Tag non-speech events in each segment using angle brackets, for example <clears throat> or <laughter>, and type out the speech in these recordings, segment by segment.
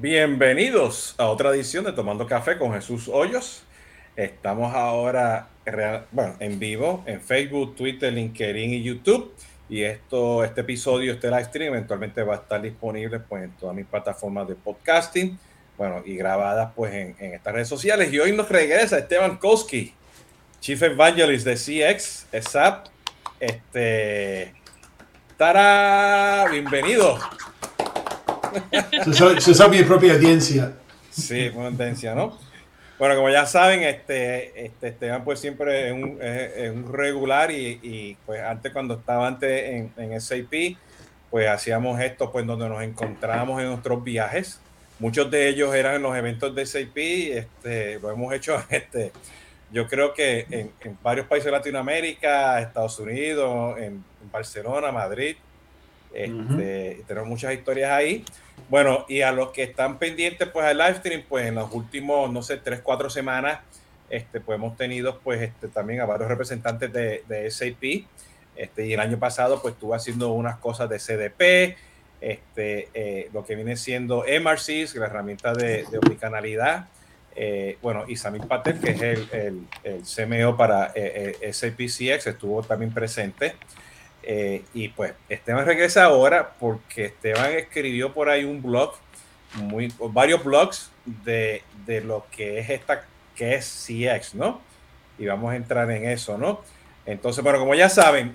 Bienvenidos a otra edición de Tomando Café con Jesús Hoyos. Estamos ahora bueno, en vivo en Facebook, Twitter, LinkedIn y YouTube. Y esto, este episodio, este live stream, eventualmente va a estar disponible pues, en todas mis plataformas de podcasting. Bueno, y grabadas pues en, en estas redes sociales. Y hoy nos regresa Esteban Koski, Chief Evangelist de CX, SAP. Este. ¡Tara! Bienvenido. Se sabe mi propia audiencia. Sí, una audiencia, ¿no? Bueno, como ya saben, este, este Esteban pues siempre es un, es, un regular y, y, pues antes cuando estaba antes en, en, SAP, pues hacíamos esto pues donde nos encontrábamos en nuestros viajes. Muchos de ellos eran en los eventos de SAP, este, lo hemos hecho, <laughs> este, yo creo que en, en varios países de Latinoamérica, Estados Unidos, en, Barcelona, Madrid, este, uh -huh. tenemos muchas historias ahí. Bueno, y a los que están pendientes pues al live stream, pues en los últimos, no sé, tres, cuatro semanas, este, pues hemos tenido pues este, también a varios representantes de, de SAP. Este, y el año pasado pues estuve haciendo unas cosas de CDP, este, eh, lo que viene siendo MRCs, la herramienta de, de omnicanalidad. Eh, bueno, y Samir Patel, que es el, el, el CMO para eh, eh SAP CX, estuvo también presente. Eh, y pues Esteban regresa ahora porque Esteban escribió por ahí un blog, muy, varios blogs de, de, lo que es esta, que es CX, ¿no? Y vamos a entrar en eso, ¿no? Entonces, bueno, como ya saben,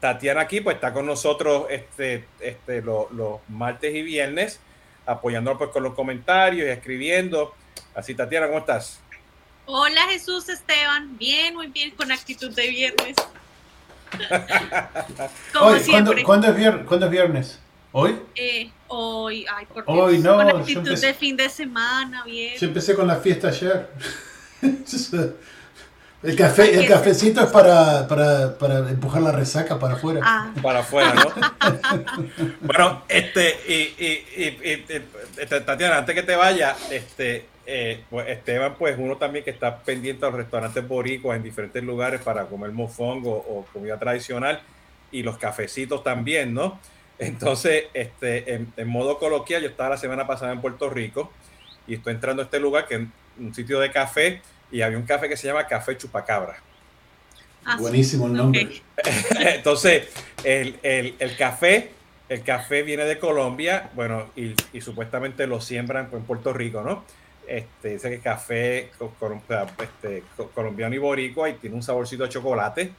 Tatiana aquí pues está con nosotros este, este, los lo martes y viernes, apoyándonos pues con los comentarios y escribiendo. Así, Tatiana, ¿cómo estás? Hola Jesús Esteban, bien, muy bien, con actitud de viernes. <laughs> Como hoy, siempre. ¿cuándo, ¿cuándo, es viernes, ¿Cuándo, es viernes? ¿Hoy? Eh, hoy, ay, porque hoy no. Con actitud empecé, de fin de semana, bien. Yo empecé con la fiesta ayer. <laughs> el, café, el cafecito es para, para, para, empujar la resaca para afuera. Ah. Para afuera, ¿no? <laughs> bueno, este, y, y, y, y, Tatiana, antes que te vaya, este, eh, pues Esteban, pues uno también que está pendiente a los restaurantes boricuas en diferentes lugares para comer mofongo o comida tradicional y los cafecitos también, ¿no? Entonces, este, en, en, modo coloquial, yo estaba la semana pasada en Puerto Rico y estoy entrando a este lugar que es un sitio de café y había un café que se llama Café Chupacabra. Ah, Buenísimo el nombre. Okay. <laughs> Entonces, el, el, el, café, el café viene de Colombia, bueno, y, y supuestamente lo siembran en Puerto Rico, ¿no? Este, dice que café este, colombiano y boricua y tiene un saborcito de chocolate.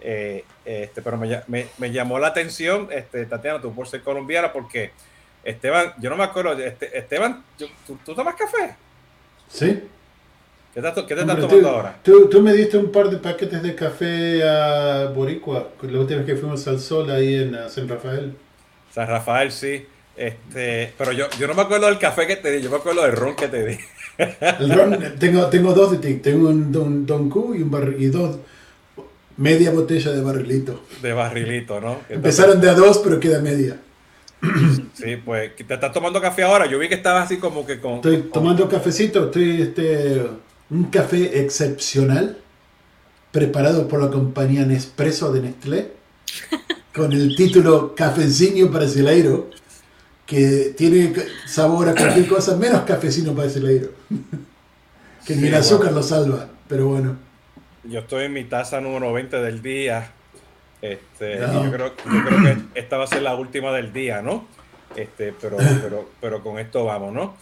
Eh, este, pero me, me, me, llamó la atención, este, Tatiana, tú por ser colombiana, porque Esteban, yo no me acuerdo, este, Esteban, ¿tú, ¿tú, tomas café? Sí. ¿Qué te, qué te estás tomando tú, ahora? Tú, tú, me diste un par de paquetes de café a Boricua, la última vez que fuimos al sol ahí en San Rafael. San Rafael, sí. Este, pero yo, yo no me acuerdo del café que te di, yo me acuerdo del ron que te di. El ron, tengo, tengo dos de ti, tengo un Don, don Q y, un bar, y dos, media botella de barrilito. De barrilito, ¿no? Empezaron de a dos, pero queda media. Sí, pues, ¿te estás tomando café ahora? Yo vi que estabas así como que con... Estoy tomando cafecito, estoy, este, un café excepcional, preparado por la compañía Nespresso de Nestlé, con el título Cafecino Brasileiro que tiene sabor a cualquier cosa, menos cafecino para ese leiro. <laughs> que ni sí, el azúcar bueno. lo salva, pero bueno. Yo estoy en mi taza número 20 del día. Este, no. yo, creo, yo creo que esta va a ser la última del día, ¿no? Este, pero, <laughs> pero, pero con esto vamos, ¿no?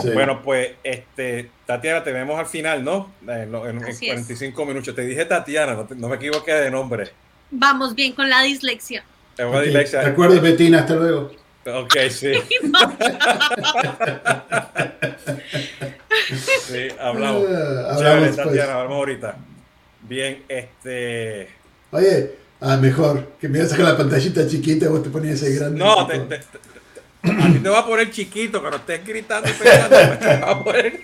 Sí. Bueno, pues, este, Tatiana, te vemos al final, ¿no? En, en, en 45 es. minutos. Te dije Tatiana, no, te, no, me equivoqué de nombre. Vamos bien con la dislexia. Tengo okay. dislexia. ¿Te acuerdas, Betina? Hasta luego. Ok, sí. <laughs> sí, hablamos. <laughs> Uh, hablamos Chévere, Tatiana, pues. hablamos ahorita. Bien, este. Oye, ah, mejor, que me vas a sacar la pantallita chiquita y vos te ponías ese grande. No, te, te, te, a ti te va a poner chiquito, pero estés gritando y pegando, te va a poner.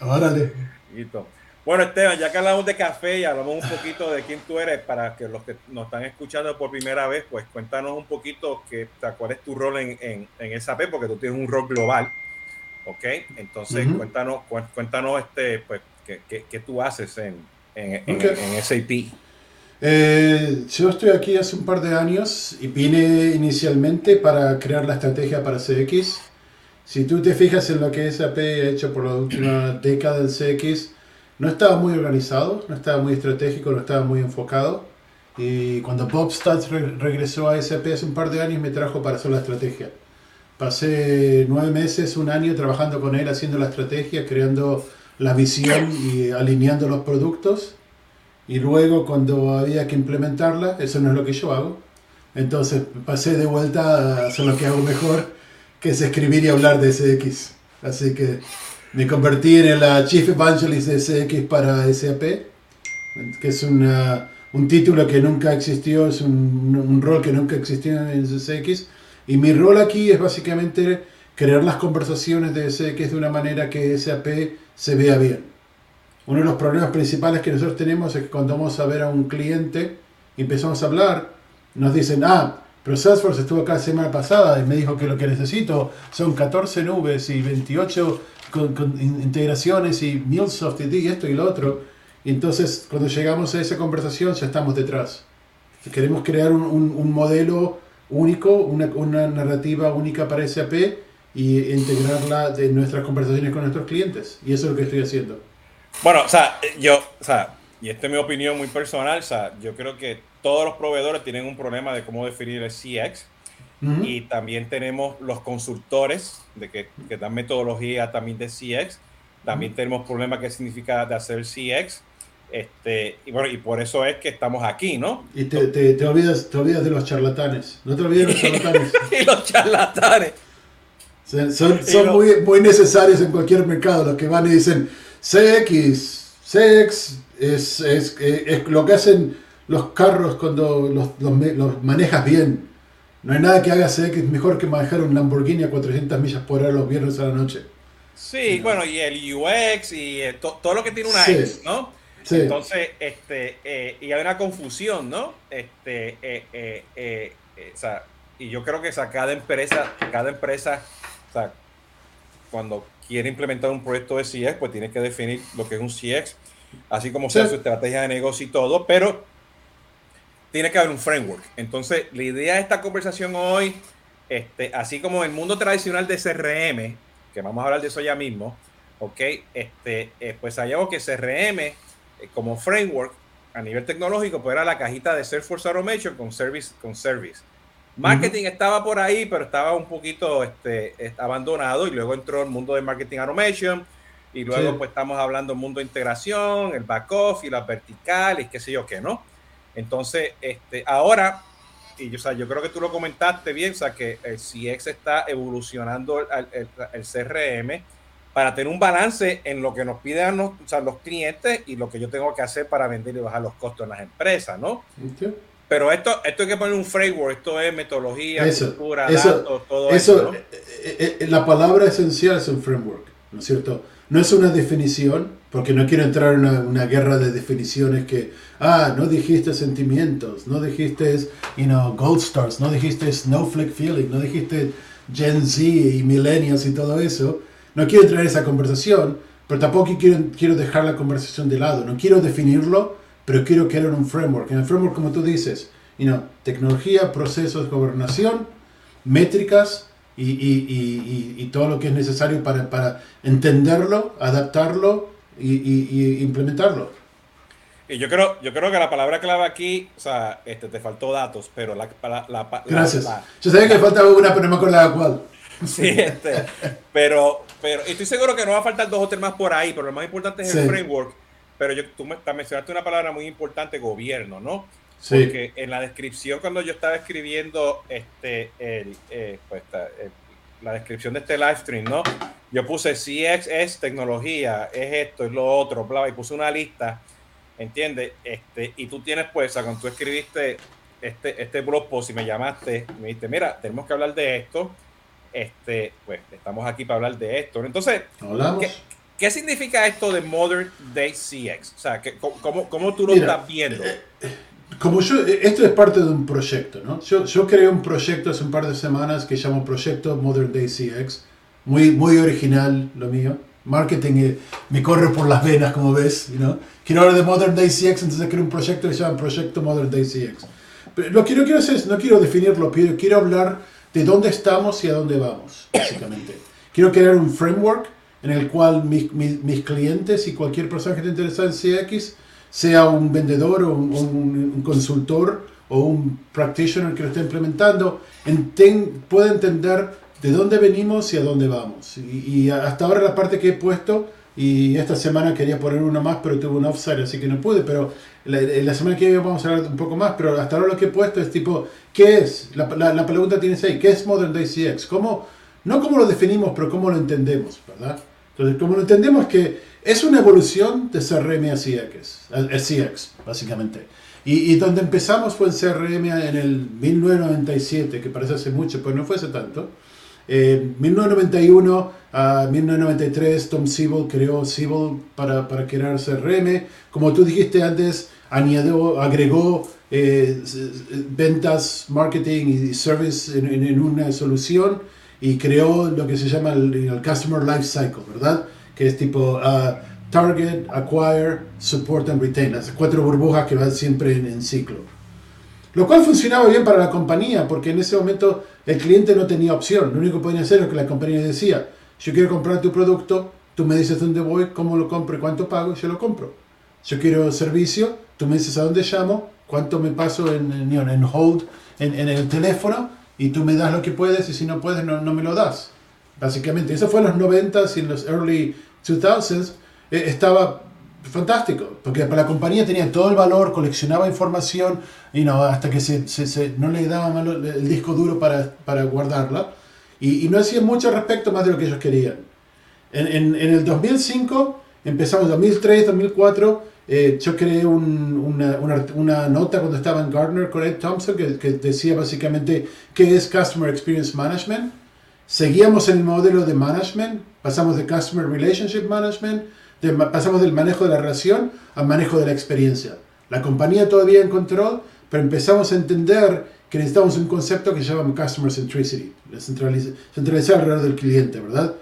Órale. Chiquito. Bueno, Esteban, ya que hablamos de café y hablamos un poquito de quién tú eres, para que los que nos están escuchando por primera vez, pues cuéntanos un poquito que, cuál es tu rol en, en, en SAP, porque tú tienes un rol global, ¿ok? Entonces, uh -huh. cuéntanos, cuéntanos este, pues, qué, qué, qué tú haces en, en, okay. en SAP. Eh, yo estoy aquí hace un par de años y vine inicialmente para crear la estrategia para CX si tú te fijas en lo que SAP ha hecho por la última década del CX, no estaba muy organizado, no estaba muy estratégico, no estaba muy enfocado. Y cuando Bob Stutz regresó a SAP hace un par de años me trajo para hacer la estrategia. Pasé nueve meses, un año trabajando con él, haciendo la estrategia, creando la visión y alineando los productos. Y luego cuando había que implementarla, eso no es lo que yo hago. Entonces pasé de vuelta a hacer lo que hago mejor, que es escribir y hablar de SX. Así que me convertí en el Chief Evangelist de SX para SAP, que es una, un título que nunca existió, es un, un, rol que nunca existió en SX. Y mi rol aquí es básicamente crear las conversaciones de SX de una manera que SAP se vea bien. Uno de los problemas principales que nosotros tenemos es que cuando vamos a ver a un cliente y empezamos a hablar, nos dicen, ah, pero Salesforce estuvo acá la semana pasada y me dijo que lo que necesito son 14 nubes y 28 con, integraciones y MuleSoft y esto y lo otro. Y entonces cuando llegamos a esa conversación ya estamos detrás. Queremos crear un, un, modelo único, una, una, narrativa única para SAP y integrarla en nuestras conversaciones con nuestros clientes. Y eso es lo que estoy haciendo. Bueno, o sea, yo, o sea, y esta es mi opinión muy personal, o sea, yo creo que todos los proveedores tienen un problema de cómo definir el CX. Y también tenemos los consultores de que, que, dan metodología también de CX. También tenemos problemas qué significa de hacer CX. Este, y bueno, y por eso es que estamos aquí, ¿no? Y te, te, te olvidas, te olvidas de los charlatanes. No te olvides de los <laughs> charlatanes. <laughs> y los charlatanes. Son, son, muy, muy necesarios en cualquier mercado. Los que van y dicen CX, CX es, es, es lo que hacen los carros cuando los, los, manejas bien. No hay nada que haga CX mejor que manejar un Lamborghini a 400 millas por hora los viernes a la noche. Sí, bueno, y el UX y eh, todo lo que tiene una X, ¿no? Sí. Entonces, este, eh, y hay una confusión, ¿no? Este, eh, o sea, y yo creo que cada empresa, cada empresa, o sea, cuando quiere implementar un proyecto de CX, pues tiene que definir lo que es un CX, así como sea su estrategia de negocio y todo, pero tiene que haber un framework. Entonces, la idea de esta conversación hoy, este, así como el mundo tradicional de CRM, que vamos a hablar de eso ya mismo, ok, este, eh, pues hallamos que CRM eh, como framework a nivel tecnológico, pues era la cajita de Salesforce Automation con Service. Con service. Marketing estaba por ahí, pero estaba un poquito este, abandonado y luego entró el mundo de Marketing Automation y luego pues estamos hablando del mundo de integración, el back office, las verticales, qué sé yo qué, ¿no? Entonces, este, ahora, y yo, o sea, yo creo que tú lo comentaste bien, o sea, que el CX está evolucionando el, el, CRM para tener un balance en lo que nos piden los, o sea, los clientes y lo que yo tengo que hacer para vender y bajar los costos en las empresas, ¿no? Pero esto, esto hay que poner un framework, esto es metodología, estructura, datos, todo eso. Eh, eh, eh, la palabra esencial es un framework, ¿no es cierto? No es una definición, porque no quiero entrar en una, guerra de definiciones que, ah, no dijiste sentimientos, no dijiste, you know, gold stars, no dijiste snowflake feeling, no dijiste Gen Z y millennials y todo eso. No quiero entrar en esa conversación, pero tampoco quiero, quiero dejar la conversación de lado. No quiero definirlo, pero quiero crear un framework. En el framework, como tú dices, you know, tecnología, procesos, gobernación, métricas, y, todo lo que es necesario para, entenderlo, adaptarlo y, implementarlo. Y yo creo, yo creo que la palabra clave aquí, o sea, este, te faltó datos, pero la... la, Gracias. yo sabía que faltaba una, pero no me acordaba cuál. <laughs> Sí, este, pero, pero estoy seguro que no va a faltar dos o tres más por ahí, pero lo más importante es el framework. Pero yo, tú me, mencionaste una palabra muy importante, gobierno, ¿no? Porque en la descripción, cuando yo estaba escribiendo este, el, eh, pues, la descripción de este live stream, ¿no? Yo puse CX es tecnología, es esto, es lo otro, bla, y puse una lista, ¿entiendes? Este, y tú tienes, pues, cuando tú escribiste este, este blog post y me llamaste, me dijiste, mira, tenemos que hablar de esto, este, pues, estamos aquí para hablar de esto. Entonces, ¿qué, ¿qué, significa esto de Modern Day CX? O sea, ¿cómo, cómo tú lo estás viendo? Como yo, eh, esto es parte de un proyecto, ¿no? Yo, yo creé un proyecto hace un par de semanas que se llama Proyecto Modern Day CX, muy, muy original lo mío. Marketing eh, me corre por las venas, como ves, ¿no? Quiero hablar de Modern Day CX, entonces creo un proyecto que se llama Proyecto Modern Day CX. Pero lo que no quiero hacer es, no quiero definirlo, quiero, quiero hablar de dónde estamos y a dónde vamos, básicamente. quiero crear un framework en el cual mis, mis, mis clientes y cualquier persona que esté interesada en CX, sea un vendedor o un, un, un consultor o un practitioner que lo esté implementando, enten, pueda entender de dónde venimos y a dónde vamos. Y, y, hasta ahora la parte que he puesto, y esta semana quería poner una más, pero tuve un offside, así que no pude, pero la, la, semana que viene vamos a hablar un poco más, pero hasta ahora lo que he puesto es tipo, ¿qué es? La, la, la pregunta tiene ahí, ¿qué es Modern Day CX? ¿Cómo, no cómo lo definimos, pero cómo lo entendemos, ¿verdad? Entonces, como lo entendemos que es una evolución de CRM CX básicamente. Y, donde empezamos fue en CRM en el 1997, que parece hace mucho, pero no fue hace tanto. Eh, 1991 a 1993, Tom Siebel creó Siebel para, para crear CRM. Como tú dijiste antes, añadió, agregó eh, ventas, marketing y service en, una solución y creó lo que se llama el, el Customer Life Cycle, ¿verdad? Que es tipo uh, Target, Acquire, Support and Retain, las cuatro burbujas que van siempre en, en ciclo. Lo cual funcionaba bien para la compañía, porque en ese momento el cliente no tenía opción. Lo único que podía hacer es que la compañía decía, yo quiero comprar tu producto, tú me dices dónde voy, cómo lo compro y cuánto pago, y yo lo compro. Yo quiero servicio, tú me dices a dónde llamo, cuánto me paso en, en, en hold en, en, el teléfono, y tú me das lo que puedes, y si no puedes, no, no me lo das. Básicamente, eso fue en los 90s y en los early 2000s. Eh, estaba fantástico, porque para la compañía tenía todo el valor, coleccionaba información, y no, hasta que se, se, se no le daba malo el disco duro para, para guardarla, y, y, no hacían mucho respecto más de lo que ellos querían. En, en, en el 2005, empezamos 2003, 2004, eh, yo creé un, una, una, una, nota cuando estaba en Gartner con Ed Thompson que, que decía básicamente qué es Customer Experience Management. Seguíamos el modelo de management, pasamos de Customer Relationship Management, pasamos del manejo de la relación al manejo de la experiencia. La compañía todavía en control, pero empezamos a entender que necesitamos un concepto que se llama Customer Centricity, centralizar alrededor del cliente, ¿verdad?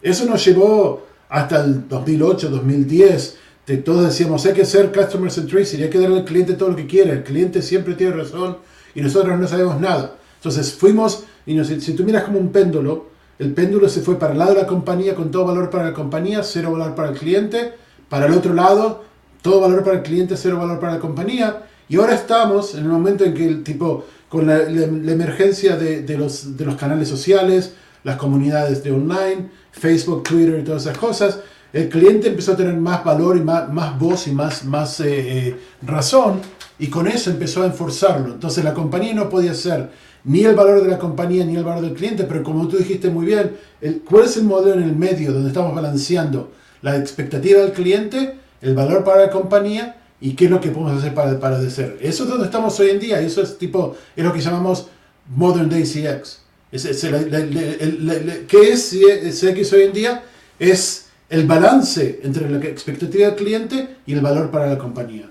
Eso nos llevó hasta el 2008, 2010, de todos decíamos, hay que ser Customer Centricity, hay que darle al cliente todo lo que quiere, el cliente siempre tiene razón y nosotros no sabemos nada. Entonces fuimos, y nos, si tú miras como un péndulo, el péndulo se fue para el lado de la compañía con todo valor para la compañía, cero valor para el cliente. Para el otro lado, todo valor para el cliente, cero valor para la compañía. Y ahora estamos en el momento en que el tipo, con la, la, la emergencia de, de, los, de los canales sociales, las comunidades de online, Facebook, Twitter y todas esas cosas, el cliente empezó a tener más valor y más, más voz y más, más eh, eh, razón y con eso empezó a enforzarlo. Entonces la compañía no podía ser ni el valor de la compañía ni el valor del cliente, pero como tú dijiste muy bien, el, ¿cuál es el modelo en el medio donde estamos balanceando la expectativa del cliente, el valor para la compañía y qué es lo que podemos hacer para, para de ser? Eso es donde estamos hoy en día eso es tipo, es lo que llamamos Modern Day CX. ¿Qué es CX hoy en día? Es el balance entre la expectativa del cliente y el valor para la compañía.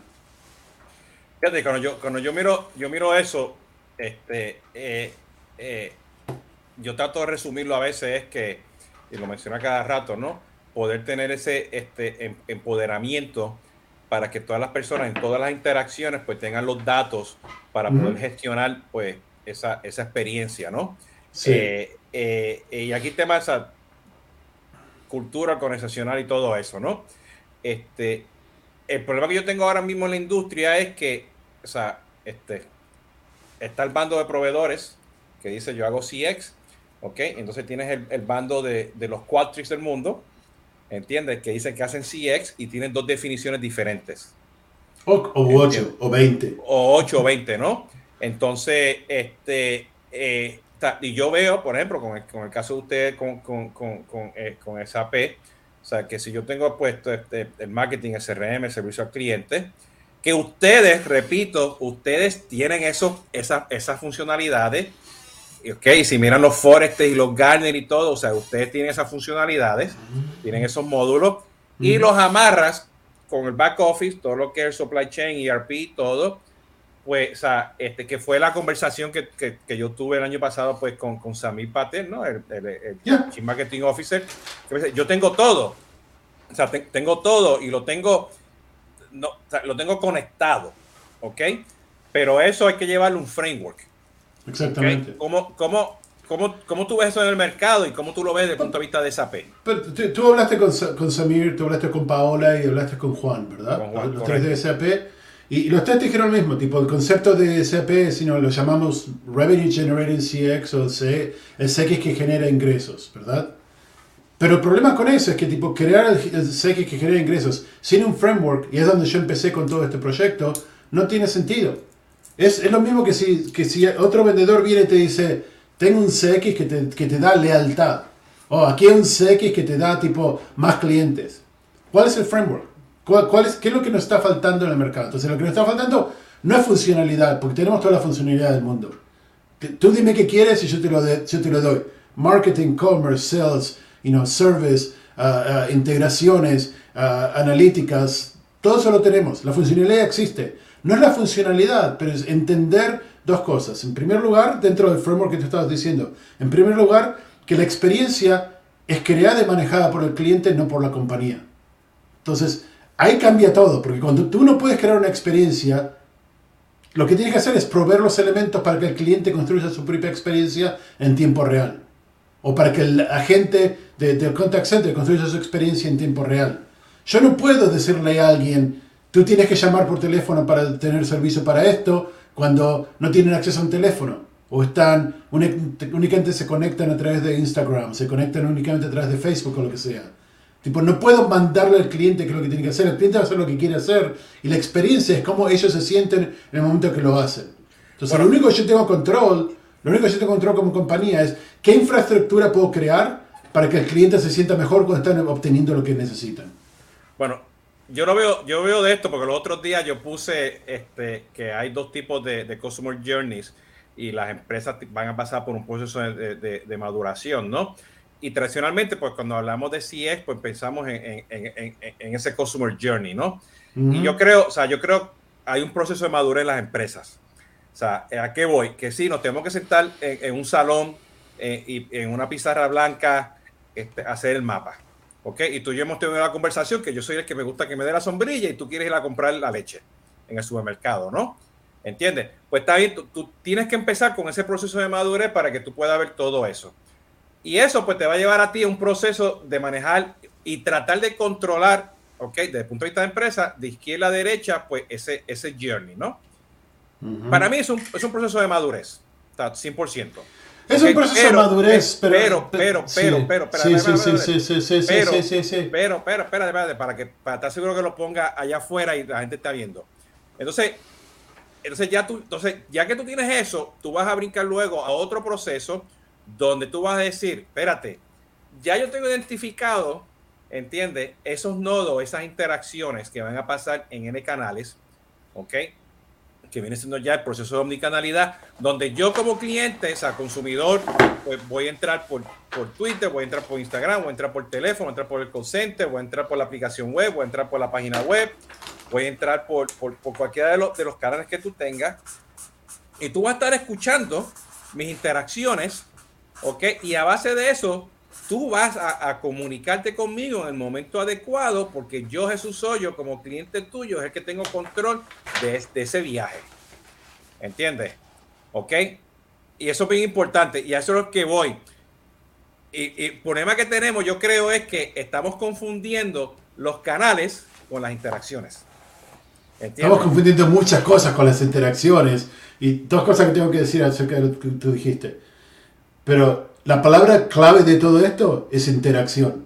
Fíjate, cuando yo, cuando yo miro, yo miro eso, este, eh, eh, yo trato de resumirlo a veces es que, y lo menciona cada rato, ¿no? Poder tener ese este, em, empoderamiento para que todas las personas en todas las interacciones pues tengan los datos para poder gestionar pues esa, esa experiencia, ¿no? Sí. Eh, eh, y aquí el tema esa cultura organizacional y todo eso, ¿no? Este, el problema que yo tengo ahora mismo en la industria es que, o sea, este, está el bando de proveedores que dice yo hago CX, ¿ok? Entonces tienes el, el bando de, de, los Qualtrics del mundo, ¿entiendes? Que dicen que hacen CX y tienen dos definiciones diferentes. O, o 8 o 20. O 8 o 20, ¿no? Entonces, este, eh, y yo veo, por ejemplo, con el, con el caso de ustedes con, con, con, con, eh, con SAP, o sea, que si yo tengo puesto este, el marketing, el CRM, el servicio al cliente, que ustedes, repito, ustedes tienen eso, esa, esas funcionalidades. Ok, si miran los Forest y los Garner y todo, o sea, ustedes tienen esas funcionalidades, tienen esos módulos y los amarras con el back office, todo lo que es el supply chain, ERP, todo. Pues, o sea, este, que fue la conversación que, que, que yo tuve el año pasado, pues, con, con Samir Patel, ¿no? El, el, el yeah. Chief Marketing Officer. Que me dice, yo tengo todo. O sea, te, tengo todo y lo tengo no, o sea, lo tengo conectado, ¿ok? Pero eso hay que llevarle un framework. Exactamente. ¿okay? ¿Cómo, cómo, ¿cómo, ¿cómo, tú ves eso en el mercado y cómo tú lo ves desde el punto de vista de SAP? Pero tú, hablaste con, con, Samir, tú hablaste con Paola y hablaste con Juan, ¿verdad? Con Juan, los tres de SAP. Y, los tres dijeron lo mismo, tipo, el concepto de SAP, si no lo llamamos Revenue Generating CX o el CX que genera ingresos, ¿verdad? Pero el problema con eso es que, tipo, crear el, CX que genera ingresos sin un framework, y es donde yo empecé con todo este proyecto, no tiene sentido. Es, es lo mismo que si, que si otro vendedor viene y te dice, tengo un CX que te, que te da lealtad. O aquí hay un CX que te da tipo más clientes. ¿Cuál es el framework? ¿Cuál, es, ¿Qué es lo que nos está faltando en el mercado? Entonces lo que nos está faltando no es funcionalidad, porque tenemos toda la funcionalidad del mundo. Tú dime qué quieres y yo te lo, yo te lo doy. Marketing, commerce, sales, you know, service, uh, uh, integraciones, uh, analíticas, todo eso lo tenemos. La funcionalidad existe. No es la funcionalidad, pero es entender dos cosas. En primer lugar, dentro del framework que te estabas diciendo, en primer lugar, que la experiencia es creada y manejada por el cliente, no por la compañía. Entonces, ahí cambia todo, porque cuando tú no puedes crear una experiencia, lo que tienes que hacer es proveer los elementos para que el cliente construya su propia experiencia en tiempo real. O para que el agente del contact center construya su experiencia en tiempo real. Yo no puedo decirle a alguien, tú tienes que llamar por teléfono para tener servicio para esto, cuando no tienen acceso a un teléfono o están únicamente se conectan a través de Instagram, se conectan únicamente a través de Facebook o lo que sea. Tipo, no puedo mandarle al cliente qué es lo que tiene que hacer, el cliente va a hacer lo que quiere hacer y la experiencia es cómo ellos se sienten en el momento que lo hacen. Entonces, lo único que yo tengo control, lo único que yo tengo control como compañía es qué infraestructura puedo crear para que el cliente se sienta mejor cuando están obteniendo lo que necesitan. Bueno, yo lo veo, yo veo de esto porque los otros días yo puse este, que hay dos tipos de, de customer journeys y las empresas van a pasar por un proceso de, de, maduración, ¿no? Y tradicionalmente, pues cuando hablamos de CX, pues pensamos en, en, en, ese customer journey, ¿no? Y yo creo, o sea, yo creo hay un proceso de madurez en las empresas. O sea, ¿a qué voy? Que sí, nos tenemos que sentar en, un salón eh, y en una pizarra blanca, este, hacer el mapa. ¿ok? Y tú y yo hemos tenido una conversación que yo soy el que me gusta que me dé la sombrilla y tú quieres ir a comprar la leche en el supermercado, ¿no? ¿Entiendes? Pues está bien, tú, tienes que empezar con ese proceso de madurez para que tú puedas ver todo eso. Y eso pues te va a llevar a ti un proceso de manejar y tratar de controlar, ¿ok? Desde el punto de vista de empresa, de izquierda a derecha, pues ese, ese journey, ¿no? Para mí es un, es un, proceso de madurez, 100%. Es un proceso de madurez, eh, pero. Pero, pero, pero, sí. pero, pero. Sí, sí, sí, sí, sí, pero. Pero, pero, espérate, espérate, para, que, para estar seguro que lo ponga allá afuera y la gente está viendo. Entonces, entonces ya, tú, entonces, ya que tú tienes eso, tú vas a brincar luego a otro proceso donde tú vas a decir, espérate, ya yo tengo identificado, ¿entiendes? Esos nodos, esas interacciones que van a pasar en N canales, ¿ok? Que viene siendo ya el proceso de omnicanalidad, donde yo como cliente, o sea, consumidor, pues voy a entrar por, por Twitter, voy a entrar por Instagram, voy a entrar por teléfono, voy a entrar por el call center, voy a entrar por la aplicación web, voy a entrar por la página web, voy a entrar por, por, por cualquiera de los, de los canales que tú tengas, y tú vas a estar escuchando mis interacciones, ¿ok? Y a base de eso, tú vas a, comunicarte conmigo en el momento adecuado porque yo, Jesús soy yo como cliente tuyo, es el que tengo control de, ese viaje. ¿Entiendes? ¿Ok? Y eso es bien importante y a eso es lo que voy. Y, el problema que tenemos, yo creo, es que estamos confundiendo los canales con las interacciones. Estamos confundiendo muchas cosas con las interacciones y dos cosas que tengo que decir acerca de lo que tú dijiste. Pero la palabra clave de todo esto es interacción.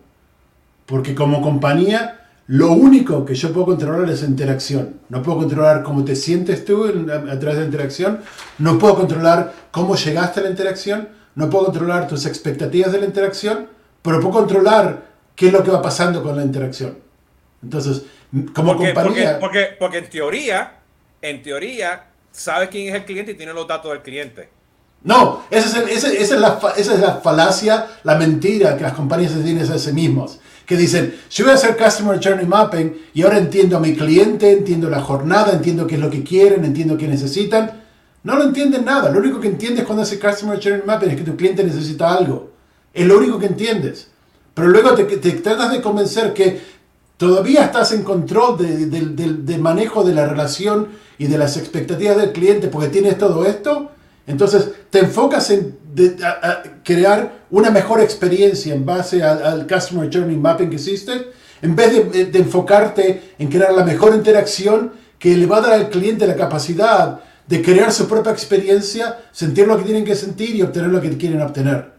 Porque como compañía, lo único que yo puedo controlar es interacción. No puedo controlar cómo te sientes tú a, través de la interacción. No puedo controlar cómo llegaste a la interacción. No puedo controlar tus expectativas de la interacción. Pero puedo controlar qué es lo que va pasando con la interacción. Entonces, como compañía... Porque, porque, en teoría, en teoría, sabes quién es el cliente y tiene los datos del cliente. No, esa es, la, falacia, la mentira que las compañías tienen a sí mismos. Que dicen, yo voy a hacer Customer Journey Mapping y ahora entiendo a mi cliente, entiendo la jornada, entiendo qué es lo que quieren, entiendo qué necesitan. No lo entienden nada. Lo único que entiendes cuando haces Customer Journey Mapping es que tu cliente necesita algo. Es lo único que entiendes. Pero luego te, te tratas de convencer que todavía estás en control del de, manejo de la relación y de las expectativas del cliente porque tienes todo esto entonces, te enfocas en crear una mejor experiencia en base al, Customer Journey Mapping que hiciste, en vez de, enfocarte en crear la mejor interacción que le va a dar al cliente la capacidad de crear su propia experiencia, sentir lo que tienen que sentir y obtener lo que quieren obtener.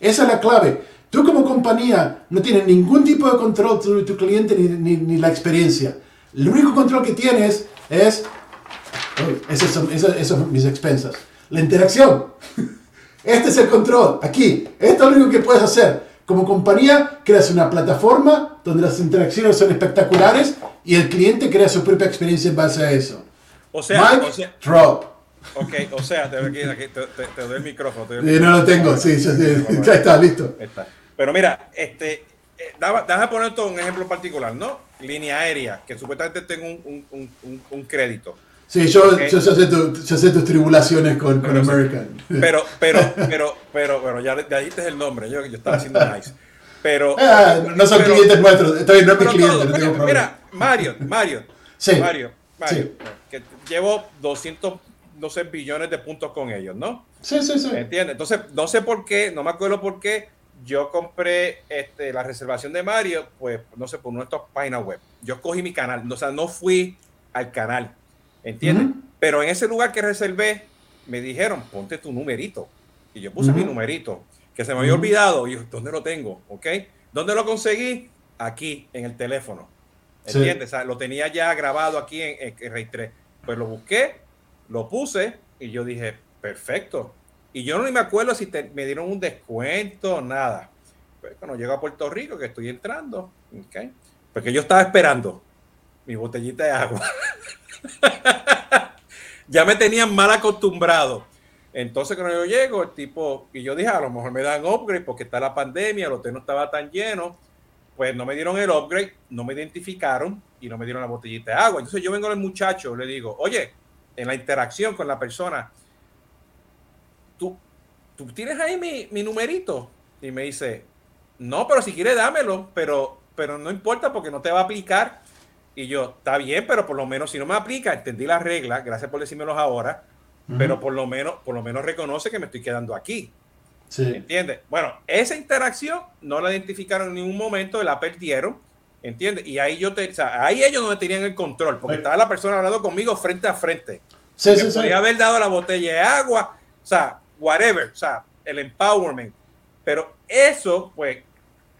Esa es la clave. Tú como compañía no tienes ningún tipo de control sobre tu cliente ni, la experiencia. El único control que tienes es... Esas- esas son mis expensas. La interacción. Este es el control. Aquí. Esto es lo único que puedes hacer. Como compañía, creas una plataforma donde las interacciones son espectaculares y el cliente crea su propia experiencia en base a eso. O sea, Mike, o sea, drop. ok, o sea, te, te- te- doy el micrófono. doy el Eh, no lo micrófono. tengo. Sí, sí, sí. Ya está, listo. Está. Pero mira, este, eh, déjame poner todo un ejemplo particular, ¿no? Línea aérea, que supuestamente tengo un- un- un- un crédito. Sí, yo, Ok. yo, yo sé, tu- yo sé tus tribulaciones con, con Pero. American. Pero, pero, pero, pero, bueno, ya, ya dijiste el nombre, yo, yo estaba haciendo nice. Pero. Ah, no son pero- clientes nuestros. Bien, no es mi cliente, todo, no tengo mira, problema. mira, Mario, Mario. Sí. Mario, Mario. Sí. Que llevo 200, no sé, billones de puntos con ellos, ¿no? Sí, sí, sí. ¿Entiendes? Entonces, no sé por qué, no me acuerdo por qué, yo compré este, la reservación de Mario, pues, no sé, por nuestras páginas web. Yo cogí mi canal, o sea, no fui al canal, ¿entiendes? Pero en ese lugar que reservé, me dijeron, ponte tu numerito. Y yo puse mi numerito, que se me había olvidado. Y yo, ¿dónde lo tengo? ¿Ok? ¿Dónde lo conseguí? Aquí, en el teléfono. Sí. ¿Entiendes? O sea, lo tenía ya grabado aquí en, en, Rey 3. Pues lo busqué, lo puse y yo dije, perfecto. Y yo no ni me acuerdo si te- me dieron un descuento o nada. Pues cuando llego a Puerto Rico, que estoy entrando, ¿ok? Porque yo estaba esperando mi botellita de agua. <laughs> <laughs> ya me tenían mal acostumbrado. Entonces cuando yo llego, el tipo, y yo dije, a lo mejor me dan upgrade porque está la pandemia, el hotel no estaba tan lleno, pues no me dieron el upgrade, no me identificaron y no me dieron la botellita de agua. Entonces yo vengo al muchacho, le digo, oye, en la interacción con la persona, ¿tú, tú tienes ahí mi, mi numerito? Y me dice, no, pero si quieres dámelo, pero, pero no importa porque no te va a aplicar. Y yo, está bien, pero por lo menos si no me aplica, entendí las reglas, gracias por decírmelos ahora, pero por lo menos, por lo menos reconoce que me estoy quedando aquí. Sí. ¿Entiendes? Bueno, esa interacción no la identificaron en ningún momento, la perdieron. ¿Entiendes? Y ahí yo te, o sea, ahí ellos no tenían el control, porque Sí. estaba la persona hablando conmigo frente a frente. Sí, sí, sí. podría haber dado la botella de agua, o sea, whatever, o sea, el empowerment. Pero eso, pues,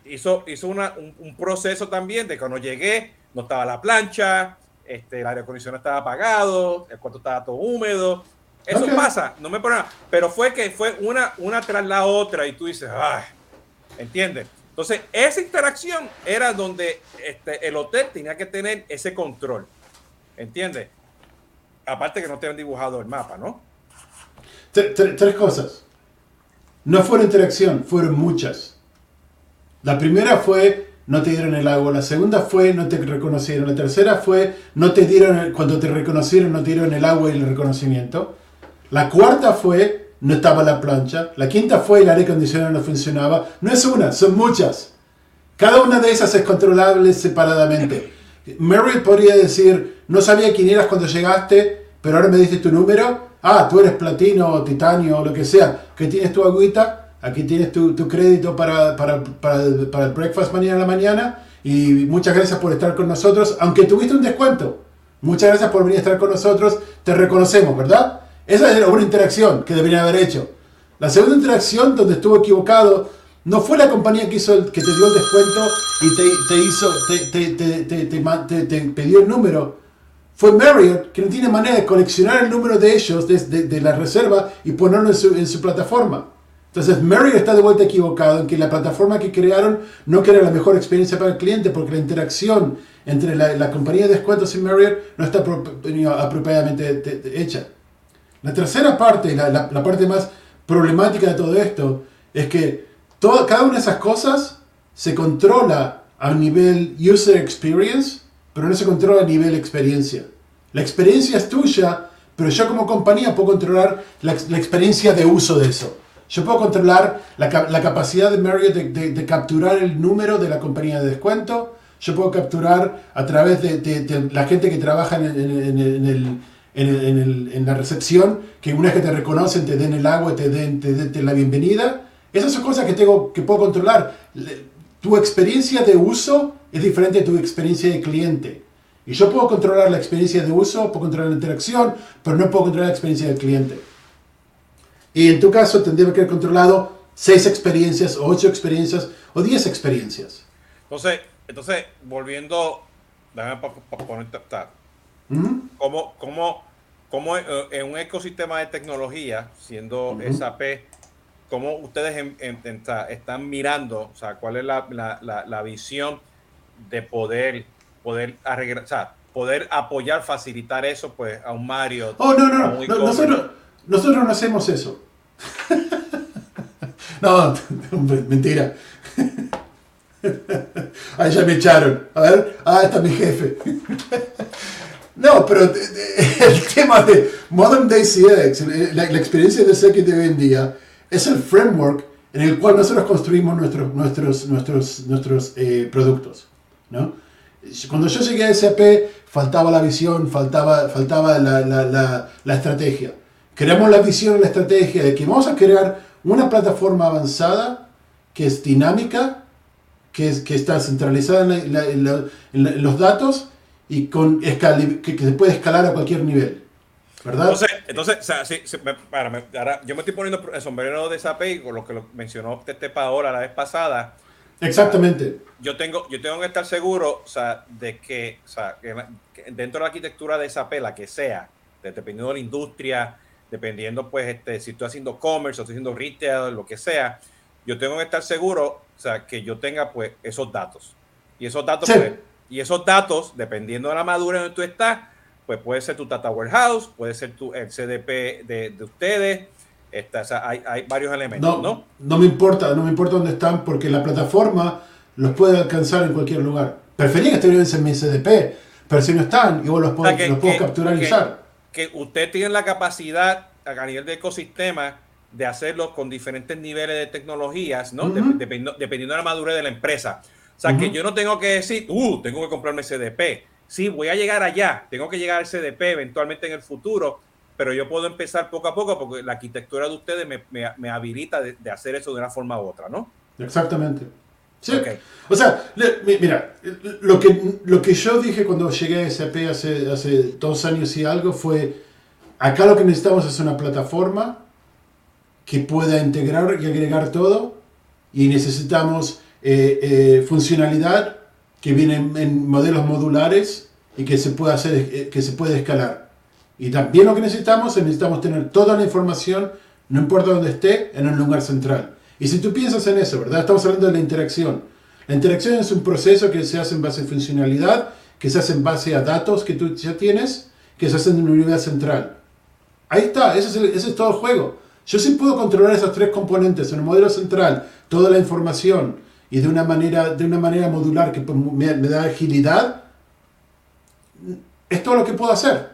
hizo, hizo una- un, un proceso también de cuando llegué, no estaba la plancha, este, el aire acondicionado estaba apagado, el cuarto estaba todo húmedo. Eso pasa, no me nada. Pero fue que fue una, una tras la otra y tú dices, ay, ¿entiendes? Entonces, esa interacción era donde este, el hotel tenía que tener ese control, ¿entiendes? Aparte que no te han dibujado el mapa, ¿no? Tre- tre- tres cosas. No fueron interacción, fueron muchas. La primera fue no te dieron el agua, la segunda fue no te reconocieron, la tercera fue no te dieron, el- cuando te reconocieron no te dieron el agua y el reconocimiento. La cuarta fue no estaba la plancha. La quinta fue el aire acondicionado no funcionaba. No es una, son muchas. Cada una de esas es controlable separadamente. <laughs> Marriott podría decir, no sabía quién eras cuando llegaste, pero ahora me diste tu número. Ah, tú eres platino, titanio o lo que sea. Que tienes tu agüita, aquí tienes tu, tu crédito para, para, para, el- para el breakfast mañana a la mañana. Y muchas gracias por estar con nosotros, aunque tuviste un descuento. Muchas gracias por venir a estar con nosotros. Te reconocemos, ¿verdad? Esa es una interacción que debería haber hecho. La segunda interacción donde estuvo equivocado no fue la compañía que, hizo el- que te dio el descuento y te, te hizo, te, te, pidió el número. Fue Marriott que no tiene manera de coleccionar el número de ellos, de, de- de la reserva, y ponerlo en su, en su plataforma. Entonces Marriott está de vuelta equivocado en que la plataforma que crearon no crea la mejor experiencia para el cliente porque la interacción entre la, la compañía de descuentos y Marriott no está apro- apropiadamente te- te- hecha. La tercera parte, la, la- la parte más problemática de todo esto, es que toda, cada una de esas cosas se controla a nivel user experience, pero no se controla a nivel experiencia. La experiencia es tuya, pero yo como compañía puedo controlar la experiencia de uso de eso. Yo puedo controlar la, la capacidad de Marriott de, de- de capturar el número de la compañía de descuento. Yo puedo capturar a través de, de- la gente que trabaja en, en- en- en el, en, el- en el- en la recepción, que una vez que te reconocen te den el agua te den, te den- te den la bienvenida. Esas son cosas que, tengo, que puedo controlar. Le- Tu experiencia de uso es diferente de tu experiencia de cliente. Y yo puedo controlar la experiencia de uso, puedo controlar la interacción, pero no puedo controlar la experiencia del cliente. Y en tu caso tendría que haber controlado seis experiencias, o ocho experiencias, o diez experiencias. Entonces, entonces volviendo, déjame para poner, ta- ¿Mm? ¿cómo, cómo, cómo, eh, en un ecosistema de tecnología, siendo. SAP, cómo ustedes en- en- en- ta- están mirando, o sea, cuál es la, la- la- la visión de poder, poder arreglar, o sea, poder apoyar, facilitar eso, pues, a un Mario. Oh, no, no, no. no, nosotros, nosotros no hacemos eso. <laughs> no, <laughs> mentira. <laughs> Ahí ya me echaron. A ver, ah, está mi jefe. no, pero el tema de Modern Day CX, la, la experiencia de CX de hoy en día, es el framework en el cual nosotros construimos nuestros, nuestros, nuestros, nuestros eh, productos. ¿no? Cuando yo llegué a SAP, faltaba la visión, faltaba, faltaba la, la- la- la estrategia. Creamos la visión y la estrategia de que vamos a crear una plataforma avanzada que es dinámica, que, es, que está centralizada en, la- en la- en la- en los datos y con que, que se puede escalar a cualquier nivel. ¿Verdad? Entonces, entonces, o sea, sí, sí, me- para, me- ahora, yo me estoy poniendo el sombrero de SAP y con lo que lo mencionó Tete ahora la vez pasada, Exactamente. yo tengo, yo tengo que estar seguro, o sea, de que, que dentro de la arquitectura de SAP, la que sea, de- dependiendo de la industria, dependiendo, pues, este, si estoy haciendo commerce o estoy haciendo retail, lo que sea, yo tengo que estar seguro, o sea, que yo tenga, pues, esos datos. Y esos datos, Sí. pues, y esos datos, dependiendo de la madurez donde tú estás, pues puede ser tu data warehouse, puede ser tu, el CDP de, de ustedes, esta, o sea, hay, hay varios elementos, No, ¿no? no me importa, no me importa dónde están porque la plataforma los puede alcanzar en cualquier lugar. Prefería que estuvieran en mi SDP, pero si no están, igual los puedo, sea, que- los puedo que- capturar y usar. Que usted tiene la capacidad a nivel de ecosistema de hacerlo con diferentes niveles de tecnologías, ¿no? Dependiendo, dependiendo de la madurez de la empresa. O sea, que yo no tengo que decir, uh, tengo que comprarme CDP. Sí, voy a llegar allá, tengo que llegar al CDP eventualmente en el futuro, pero yo puedo empezar poco a poco porque la arquitectura de ustedes me, me- me habilita de, de hacer eso de una forma u otra, ¿no? Exactamente. Sí. Ok. O sea, le- mi- mira, lo que, lo que yo dije cuando llegué a SAP hace, hace dos años y algo fue, acá lo que necesitamos es una plataforma que pueda integrar y agregar todo y necesitamos eh, eh, funcionalidad que viene en, en modelos modulares y que se pueda hacer, eh, que se puede escalar. Y también lo que necesitamos es necesitamos tener toda la información, no importa dónde esté, en un lugar central. Y si tú piensas en eso, ¿verdad? Estamos hablando de la interacción. La interacción es un proceso que se hace en base a funcionalidad, que se hace en base a datos que tú ya tienes, que se hace en un nivel central. Ahí está, ese es, todo el juego. Yo sí puedo controlar esos tres componentes en el modelo central, toda la información y de una manera, de una manera modular que me, me da agilidad. Es todo lo que puedo hacer.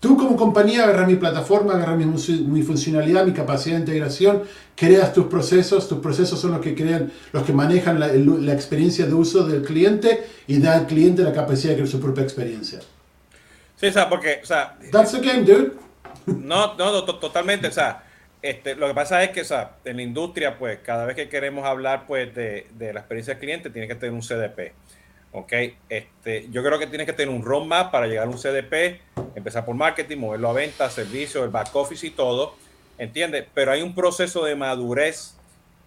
Tú como compañía agarras mi plataforma, agarras mi, funcionalidad, mi capacidad de integración, creas tus procesos, tus procesos son los que crean, los que manejan la, experiencia de uso del cliente y da al cliente la capacidad de crear su propia experiencia. Sí, o sea, porque, o sea, That's the game, dude. No, no, no, to- totalmente. O sea, este, lo que pasa es que, o sea, en la industria, pues, cada vez que queremos hablar, pues, de, de la experiencia del cliente, tiene que tener un CDP. ¿Ok? Este, yo creo que tienes que tener un roadmap para llegar a un CDP, empezar por marketing, moverlo a venta, servicio, el back office y todo. ¿Entiendes? Pero hay un proceso de madurez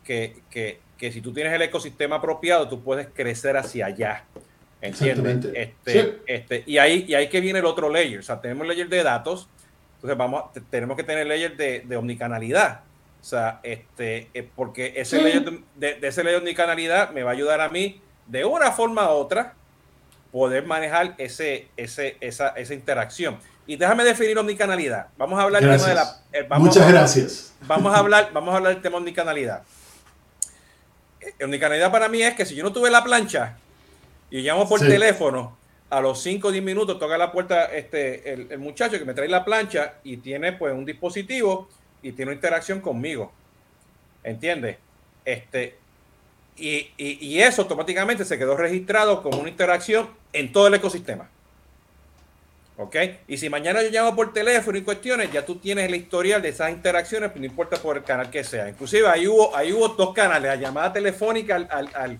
que, que, que si tú tienes el ecosistema apropiado, tú puedes crecer hacia allá. ¿Entiendes? Este, Sí. este, y ahí, y ahí que viene el otro layer. O sea, tenemos el layer de datos, entonces vamos, a- tenemos que tener layer de, de omnicanalidad. O sea, este, eh, porque ese Sí. layer de, de- de ese layer de omnicanalidad me va a ayudar a mí de una forma u otra poder manejar ese, ese, esa, esa interacción. Y déjame definir omnicanalidad. Vamos a hablar del tema de la. eh, vamos Muchas a gracias. Vamos a hablar, vamos a hablar del tema de omnicanalidad. Eh, Omnicanalidad para mí es que si yo no tuve la plancha y llamo por Sí. teléfono, a los 5 o 10 minutos toca la puerta este, el, el muchacho que me trae la plancha y tiene pues un dispositivo y tiene una interacción conmigo. ¿Entiendes? Este, y, eso automáticamente se quedó registrado como una interacción en todo el ecosistema. ¿Ok? Y si mañana yo llamo por teléfono y cuestiones, ya tú tienes el historial de esas interacciones, no importa por el canal que sea. Inclusive ahí hubo, ahí hubo dos canales, la llamada telefónica al,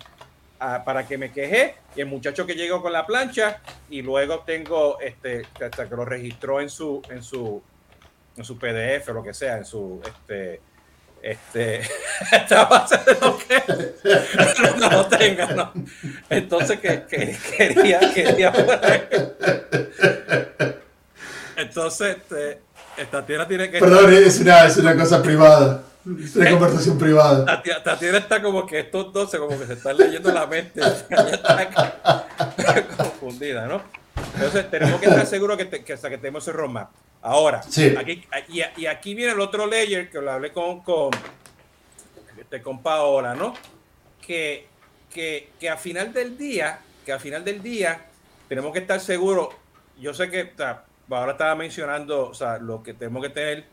para que me quejé y el muchacho que llegó con la plancha y luego tengo este hasta que lo registró en su en su en su PDF o lo que sea, en su este este esta base de lo que <laughs> no lo tenga, ¿no? Entonces que, que quería, quería entonces este, esta tierra tiene que Perdón, es una, es una cosa privada. Es una conversación privada. Tatiana está como que estos dos como que se están leyendo la mente. <laughs> está confundida, ¿no? Entonces tenemos que estar seguros que, que, que tenemos ese roadmap. Ahora, aquí, y, aquí viene el otro layer que lo hablé con, con, este, con Paola, ¿no? Que, que, que a final del día, que a final del día tenemos que estar seguros. Yo sé que ahora estaba mencionando o sea, lo que tenemos que tener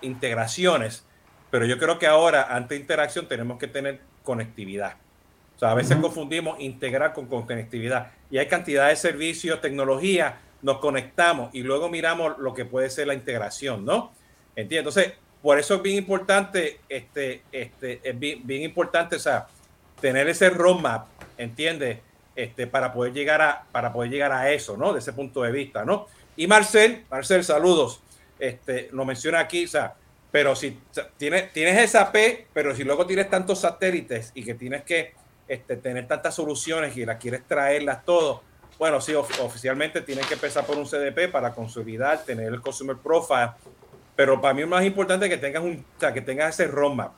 integraciones, pero yo creo que ahora, ante interacción, tenemos que tener conectividad. O sea, a veces confundimos integrar con, con conectividad. Y hay cantidad de servicios, tecnología nos conectamos y luego miramos lo que puede ser la integración, ¿no? ¿Entiendes? Entonces, por eso es bien importante, este, este, es bien, importante, o sea, tener ese roadmap, ¿entiendes? Este, para poder llegar a, para poder llegar a eso, ¿no? De ese punto de vista, ¿no? Y Marcel, Marcel, saludos. Este, lo menciona aquí, o sea, pero si tienes, tienes esa P, pero si luego tienes tantos satélites y que tienes que este, tener tantas soluciones y las quieres traerlas todo, bueno, sí, oficialmente tienen que empezar por un CDP para consolidar, tener el Consumer Profile, pero para mí es más importante que tengas, un, o sea, que tengas ese roadmap.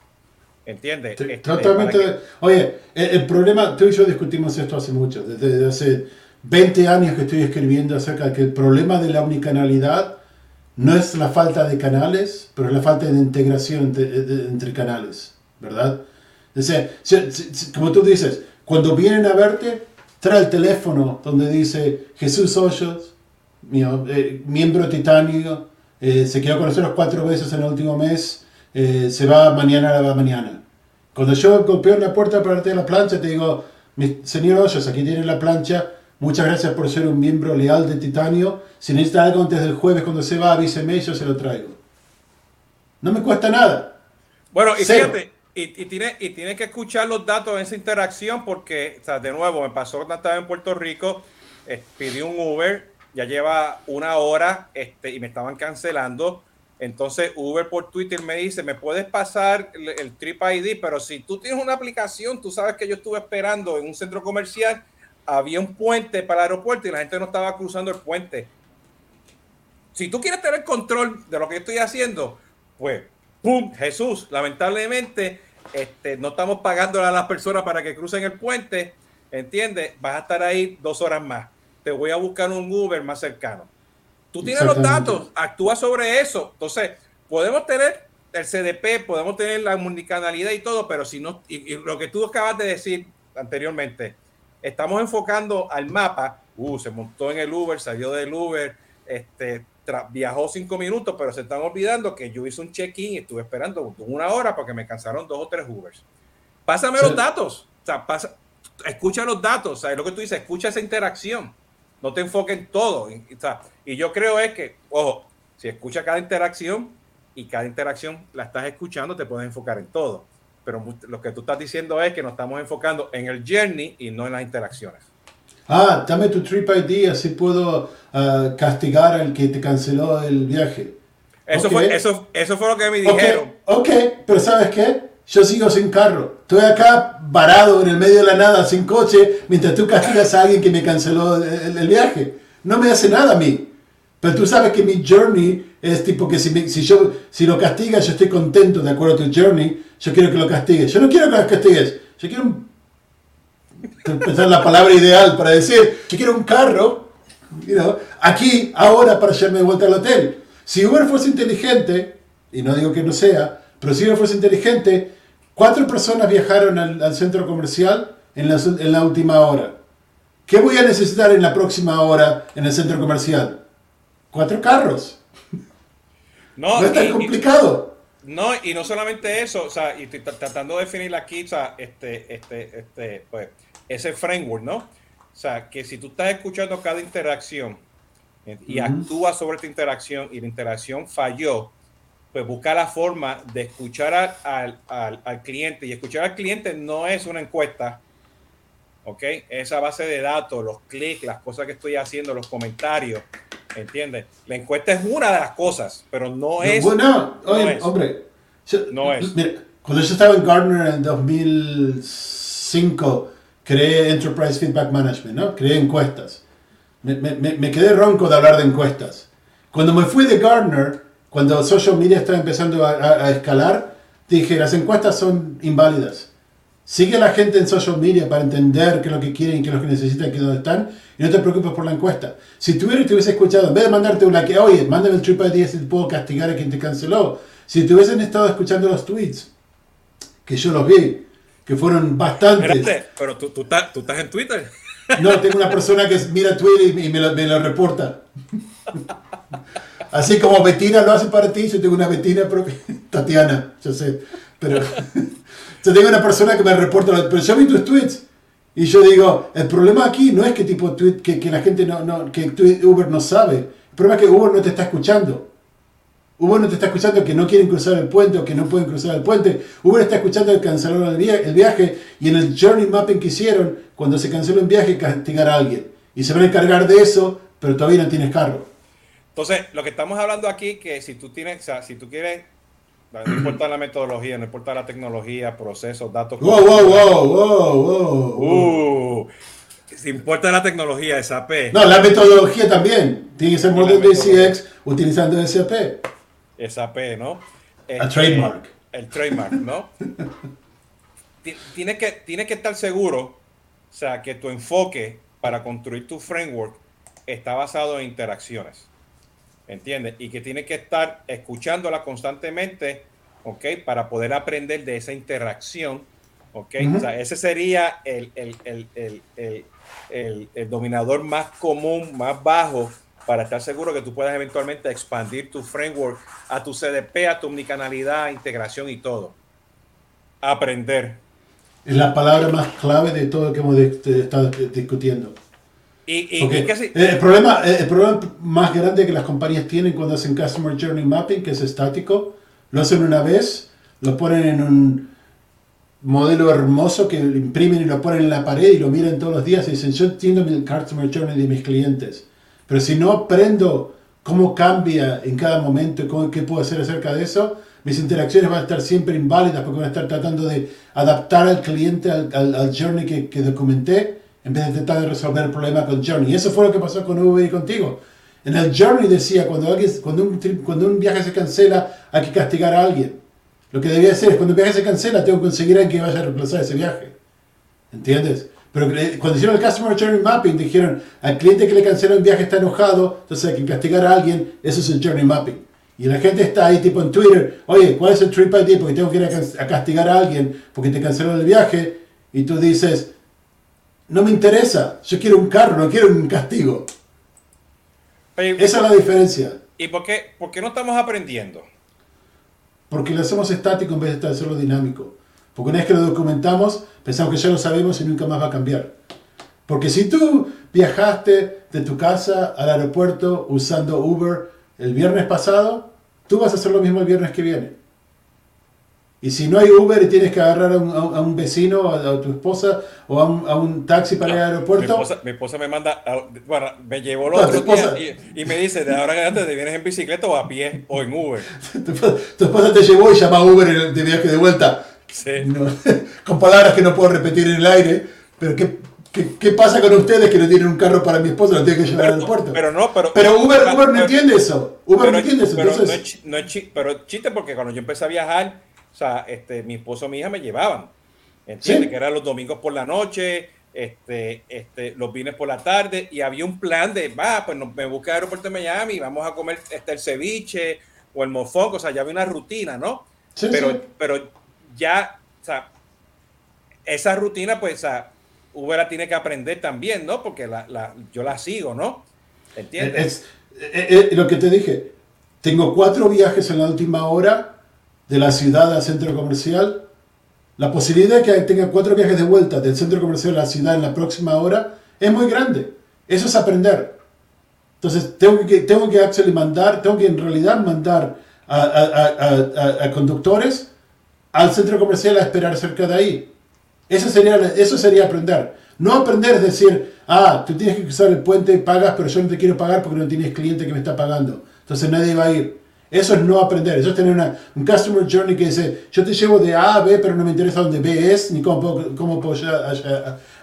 ¿Entiendes? Este, totalmente. Oye, el, problema, tú y yo discutimos esto hace mucho, desde, hace 20 años que estoy escribiendo acerca de que el problema de la omnicanalidad no es la falta de canales, pero es la falta de integración entre, canales, ¿verdad? Sea, como tú dices, cuando vienen a verte, trae el teléfono donde dice Jesús Hoyos, eh, miembro titanio, eh, se quedó con nosotros cuatro veces en el último mes, eh, se va mañana, va mañana. Cuando yo golpeo la puerta para darte la plancha, te digo, señor Hoyos, aquí tiene la plancha, muchas gracias por ser un miembro leal de titanio, si necesita algo antes del jueves cuando se va, avíseme, yo se lo traigo. No me cuesta nada. Bueno, y fíjate, y, y, tiene, y tiene que escuchar los datos de esa interacción porque, o de nuevo, me pasó cuando estaba en Puerto Rico, eh, un Uber, ya lleva una hora este, y me estaban cancelando. Entonces Uber por Twitter me dice, me puedes pasar el, Trip ID, pero si tú tienes una aplicación, tú sabes que yo estuve esperando en un centro comercial, había un puente para el aeropuerto y la gente no estaba cruzando el puente. Si tú quieres tener control de lo que estoy haciendo, pues ¡pum! Jesús, lamentablemente este, no estamos pagando a las personas para que crucen el puente, ¿entiendes? Vas a estar ahí dos horas más. Te voy a buscar un Uber más cercano. Tú tienes los datos, actúa sobre eso. Entonces, podemos tener el CDP, podemos tener la multicanalidad y todo, pero si no, y, lo que tú acabas de decir anteriormente, estamos enfocando al mapa, uh, se montó en el Uber, salió del Uber, este, viajó cinco minutos, pero se están olvidando que yo hice un check-in y estuve esperando una hora porque me cansaron dos o tres Ubers. Pásame los datos, o sea, pasa, escucha los datos, ¿sabes lo que tú dices? Escucha esa interacción, no te enfoques en todo. Y, y yo creo es que, ojo, si escucha cada interacción y cada interacción la estás escuchando, te puedes enfocar en todo. Pero lo que tú estás diciendo es que nos estamos enfocando en el journey y no en las interacciones. Ah, dame tu Trip ID, así puedo uh, castigar al que te canceló el viaje. Eso, fue, eso, eso fue lo que me dijeron. Ok, pero ¿sabes qué? Yo sigo sin carro. Estoy acá varado en el medio de la nada, sin coche, mientras tú castigas a alguien que me canceló el, viaje. No me hace nada a mí. Pero tú sabes que mi journey es tipo que si, si, yo, si lo castigas, yo estoy contento de acuerdo a tu journey, yo quiero que lo castigues. Yo no quiero que lo castigues. Yo quiero un pensar la palabra ideal para decir, yo quiero un carro, aquí, ahora, para llevarme de vuelta al hotel. Si Uber fuese inteligente, y no digo que no sea, pero si Uber fuese inteligente, cuatro personas viajaron al, centro comercial en la, en la, última hora. ¿Qué voy a necesitar en la próxima hora en el centro comercial? Cuatro carros. No, no es tan complicado. no, y no solamente eso, o sea, y tratando de definir aquí, o sea, este, este, este, pues, ese framework, ¿no? O sea, que si tú estás escuchando cada interacción y actúa sobre esta interacción y la interacción falló, pues busca la forma de escuchar al, al, al, cliente. Y escuchar al cliente no es una encuesta, ¿ok? Esa base de datos, los clics, las cosas que estoy haciendo, los comentarios, ¿entiendes? La encuesta es una de las cosas, pero no, es... Bueno, oye, hombre, no es. Mira, cuando yo estaba en Gartner en 2005, creé Enterprise Feedback Management, ¿no? Creé encuestas. Me, me, me, quedé ronco de hablar de encuestas. Cuando me fui de Gartner, cuando social media estaba empezando a, a, escalar, dije, las encuestas son inválidas. Sigue a la gente en social media para entender qué es lo que quieren, qué es lo que necesitan, qué es dónde están, y no te preocupes por la encuesta. Si hubieras, te hubiese escuchado, en vez de mandarte una que, oye, mándame el trip ID y puedo castigar a quien te canceló, si te hubiesen estado escuchando los tweets, que yo los vi, que fueron bastantes. Espérate, pero tú, tú, estás, tú estás en Twitter. No, tengo una persona que mira Twitter y me lo, me lo reporta. Así como Betina lo hace para ti, yo tengo una Betina propia. Tatiana, yo sé. Pero <laughs> yo tengo una persona que me reporta, pero yo vi tus tweets. Y yo digo, el problema aquí no es que tipo tweet, que, que la gente no, no, que Uber no sabe. El problema es que Uber no te está escuchando. Uber no te está escuchando que no quieren cruzar el puente o que no pueden cruzar el puente. Uber está escuchando que cancelaron el, viaje y en el journey mapping que hicieron, cuando se canceló un viaje, castigar a alguien. Y se van a encargar de eso, pero todavía no tienes carro. Entonces, lo que estamos hablando aquí, que si tú tienes, o sea, si tú quieres, no <clears throat> importa la metodología, no importa la tecnología, procesos, datos. Wow, wow, wow, wow, wow. Uh, si importa la tecnología, SAP. No, la metodología también. Tiene que ser modelo de CX utilizando SAP. SAP, ¿no? El este, trademark. El trademark, ¿no? Tienes que, tiene que estar seguro, o sea, que tu enfoque para construir tu framework está basado en interacciones. ¿Entiendes? Y que tienes que estar escuchándola constantemente, ¿ok? Para poder aprender de esa interacción, ¿ok? O sea, ese sería el, el dominador más común, más bajo para estar seguro que tú puedas eventualmente expandir tu framework a tu CDP, a tu omnicanalidad, integración y todo. Aprender. Es la palabra más clave de todo lo que hemos estado discutiendo. Y, y, el, problema, el problema más grande que las compañías tienen cuando hacen Customer Journey Mapping, que es estático, lo hacen una vez, lo ponen en un modelo hermoso que lo imprimen y lo ponen en la pared y lo miran todos los días y dicen, yo entiendo el Customer Journey de mis clientes pero si no aprendo cómo cambia en cada momento y qué puedo hacer acerca de eso, mis interacciones van a estar siempre inválidas porque van a estar tratando de adaptar al cliente al, al, journey que, que, documenté en vez de tratar de resolver el problema con journey. Y eso fue lo que pasó con Uber y contigo. En el journey decía, cuando, alguien, cuando, un, cuando un viaje se cancela, hay que castigar a alguien. Lo que debía hacer es, cuando un viaje se cancela, tengo que conseguir a alguien que vaya a reemplazar ese viaje. ¿Entiendes? Pero cuando hicieron el Customer Journey Mapping, dijeron, al cliente que le canceló el viaje está enojado, entonces hay que castigar a alguien, eso es el Journey Mapping. Y la gente está ahí tipo en Twitter, oye, ¿cuál es el Trip ID? Porque tengo que ir a, castigar a alguien porque te canceló el viaje. Y tú dices, no me interesa, yo quiero un carro, no quiero un castigo. Esa es la diferencia. ¿Y por qué, por qué no estamos aprendiendo? Porque lo hacemos estático en vez de hacerlo dinámico. Porque una vez que lo documentamos, pensamos que ya lo sabemos y nunca más va a cambiar. Porque si tú viajaste de tu casa al aeropuerto usando Uber el viernes pasado, tú vas a hacer lo mismo el viernes que viene. Y si no hay Uber y tienes que agarrar a un, vecino, a, tu esposa o a un, taxi para ir al aeropuerto. Mi esposa, me manda, bueno, me llevó los otro día y, me dice, de ahora en adelante te vienes en bicicleta o a pie o en Uber. <laughs> tu, esposa te llevó y llama a Uber de viaje de vuelta. <laughs> con palabras que no puedo repetir en el aire, pero ¿qué, qué, pasa con ustedes que no tienen un carro para mi esposa? Lo tienen que llevar al aeropuerto. Pero no, pero, pero Uber, Uber no entiende eso. Uber no entiende eso. Pero, no es, pero chiste porque cuando yo empecé a viajar, o sea, este, mi esposo y mi hija me llevaban. ¿Entiendes? Que eran los domingos por la noche, este, este, los viernes por la tarde, y había un plan de, va, pues me busqué al aeropuerto de Miami, vamos a comer este, el ceviche o el mofongo, o sea, ya había una rutina, ¿no? pero, pero ya, o sea, esa rutina, pues, a Uber la tiene que aprender también, ¿no? Porque la, la, yo la sigo, ¿no? ¿Entiendes? Es, lo que te dije, tengo cuatro viajes en la última hora de la ciudad al centro comercial. La posibilidad de que tenga cuatro viajes de vuelta del centro comercial a la ciudad en la próxima hora es muy grande. Eso es aprender. Entonces, tengo que, tengo que mandar, tengo que en realidad mandar a- a- a- a conductores al centro comercial a esperar cerca de ahí. Eso sería, eso sería aprender. No aprender es decir, ah, tú tienes que cruzar el puente pagas, pero yo no te quiero pagar porque no tienes cliente que me está pagando. Entonces nadie va a ir. Eso es no aprender. Eso es tener una, un customer journey que dice, yo te llevo de A a B, pero no me interesa dónde B es, ni cómo puedo, cómo puedo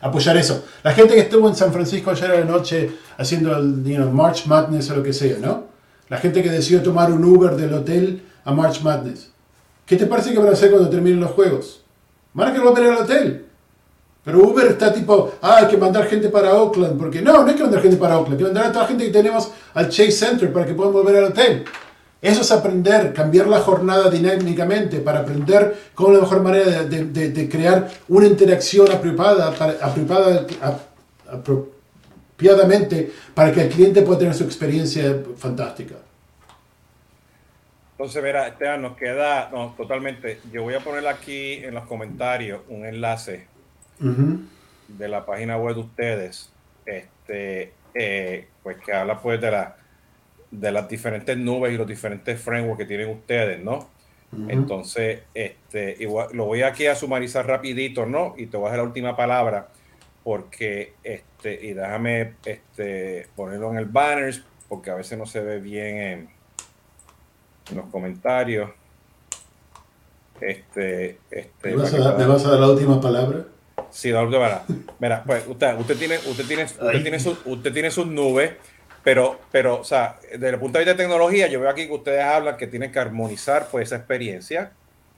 apoyar eso. La gente que estuvo en San Francisco ayer a la noche haciendo el March Madness o lo que sea, ¿no? La gente que decidió tomar un Uber del hotel a March Madness. ¿Qué te parece que van a hacer cuando terminen los juegos? Van a querer volver al hotel. Pero Uber está tipo, ah, hay que mandar gente para Oakland, porque no, no hay que mandar gente para Oakland, hay que mandar a toda la gente que tenemos al Chase Center para que puedan volver al hotel. Eso es aprender, cambiar la jornada dinámicamente para aprender cómo la mejor manera de, de- de- crear una interacción apropiada, para, apropiada, ap- apropiadamente para que el cliente pueda tener su experiencia fantástica. Entonces, verá, Esteban, nos queda, no, totalmente. Yo voy a poner aquí en los comentarios un enlace de la página web de ustedes, este, eh, pues que habla pues de, la, de las diferentes nubes y los diferentes frameworks que tienen ustedes, ¿no? Entonces, este, igual, lo voy aquí a sumarizar rapidito, ¿no? Y te voy a dar la última palabra, porque, este, y déjame este, ponerlo en el banners, porque a veces no se ve bien en, en los comentarios. Este, este, ¿Me, vas a dar, me puedan- vas a dar la última palabra? Sí, la última palabra. Mira, pues usted, usted tiene, usted tiene, usted tiene su- usted tiene sus nubes, pero, pero, o sea, desde el punto de vista de tecnología, yo veo aquí que ustedes hablan que tienen que armonizar pues esa experiencia.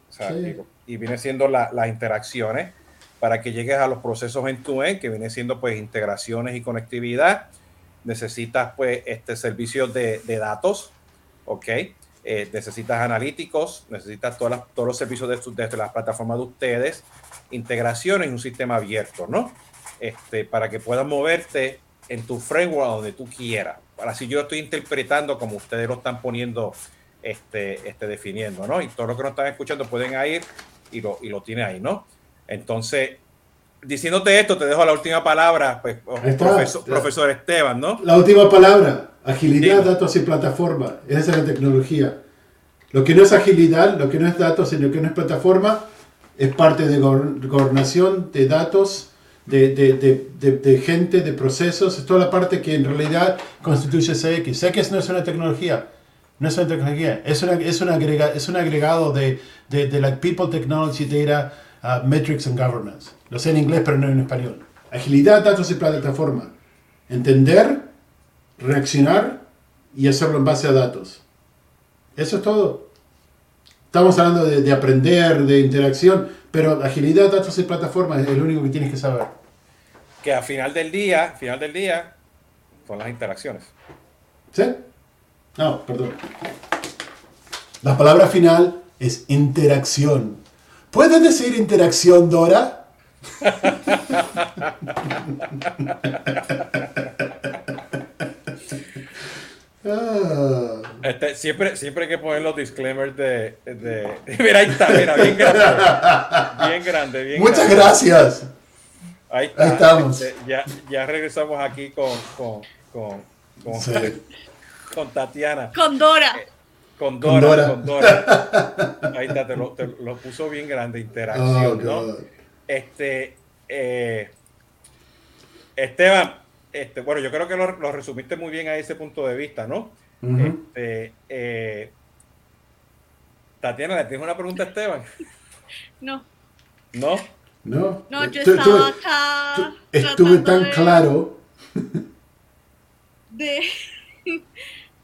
O sea, Sí. y, y viene siendo la- las interacciones para que llegues a los procesos en tu end, que viene siendo pues integraciones y conectividad. Necesitas pues este servicios de, de datos, ¿ok? Eh, necesitas analíticos, necesitas todas todos los servicios de, de las plataformas de ustedes, integraciones y un sistema abierto, ¿no? Este, para que puedas moverte en tu framework donde tú quieras. Ahora, si yo estoy interpretando como ustedes lo están poniendo, este, este, definiendo, ¿no? Y todo lo que nos están escuchando pueden ir y lo, y lo tiene ahí, ¿no? Entonces, diciéndote esto, te dejo la última palabra, pues, está. profesor, profesor Esteban, ¿no? La última palabra, agilidad, Dime. datos y plataforma. Esa es la tecnología. Lo que no es agilidad, lo que no es datos y lo que no es plataforma, es parte de gobern- gobernación, de datos, de, de- de- de- gente, de procesos. Es toda la parte que en realidad constituye CX. CX no es una tecnología. No es una tecnología, es, una, es, un, agrega- es un agregado de, de, de la People Technology Data uh, Metrics and Governance. Lo sé en inglés, pero no en español. Agilidad, datos y plataforma. Entender, reaccionar y hacerlo en base a datos. Eso es todo. Estamos hablando de, de aprender, de interacción, pero agilidad, datos y plataforma es lo único que tienes que saber. Que al final del día, al final del día, son las interacciones. ¿Sí? No, perdón. La palabra final es interacción. ¿Puedes decir interacción, Dora? Ah. <laughs> Este, siempre, siempre hay que poner los disclaimers de, de- <laughs> Mira, ahí está, mira, bien grande. Bien grande, bien Muchas grande. gracias. Ahí, está, Ahí estamos. este, ya, ya regresamos aquí con, con, con, con, Sí. <laughs> con Tatiana. Con Dora. Con Con Dora, Dora. con Dora. <laughs> Ahí está, te lo, te lo puso bien grande, interacción, Oh, ¿no? Este, eh, Esteban, este, bueno, yo creo que lo, lo resumiste muy bien a ese punto de vista, ¿no? Este, eh, Tatiana, ¿le tienes una pregunta a Esteban? <laughs> No, ¿No? No, no, yo estaba acá. estu- Estuve tan de- claro. De,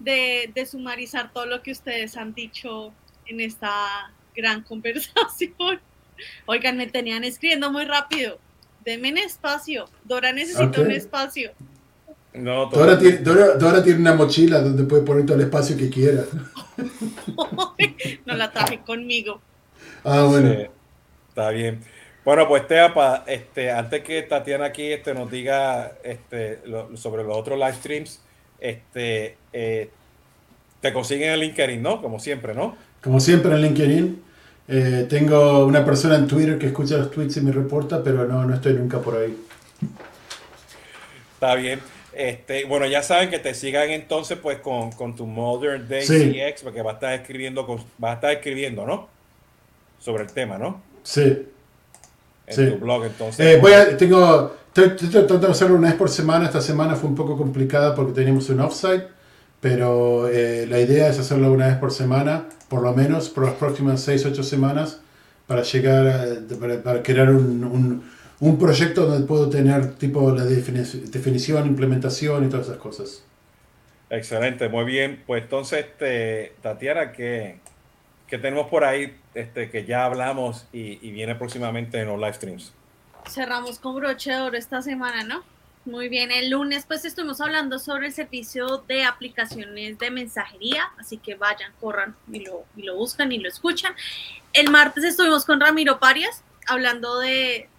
de, de sumarizar todo lo que ustedes han dicho en esta gran <laughs> conversación. Oigan, me tenían escribiendo muy rápido. Denme un espacio. Dora necesita un espacio. No, Dora tiene, Dora- Dora tiene una mochila donde puede poner todo el espacio que quiera. <laughs> no la traje conmigo. Ah, bueno. Sí, está bien. Bueno, pues Esteban, pa- este, antes que Tatiana aquí este, nos diga este, lo- sobre los otros live streams, este, eh, te consiguen el LinkedIn, ¿no? Como siempre, ¿no? Como siempre en LinkedIn. eh, tengo una persona en Twitter que escucha los tweets y me reporta, pero no, no estoy nunca por ahí. Está bien. Este, bueno, ya saben que te sigan entonces pues con, con tu Modern Day CX, porque va a estar escribiendo, va a estar escribiendo, ¿no? Sobre el tema, ¿no? Sí. En tu blog, entonces. Eh, voy a, tengo, estoy, tratando de hacerlo una vez por semana. Esta semana fue un poco complicada porque teníamos un offsite, pero eh, la idea es hacerlo una vez por semana, por lo menos por las próximas 6, 8 semanas, para llegar, para, para crear un, un un proyecto donde puedo tener tipo la definición, implementación y todas esas cosas. Excelente, muy bien. Pues entonces, este, Tatiana, ¿qué, tenemos por ahí este, que ya hablamos y, viene próximamente en los live streams? Cerramos con broche de oro esta semana, ¿no? Muy bien, el lunes pues estuvimos hablando sobre el servicio de aplicaciones de mensajería, así que vayan, corran y lo, y lo buscan y lo escuchan. El martes estuvimos con Ramiro Parias hablando de,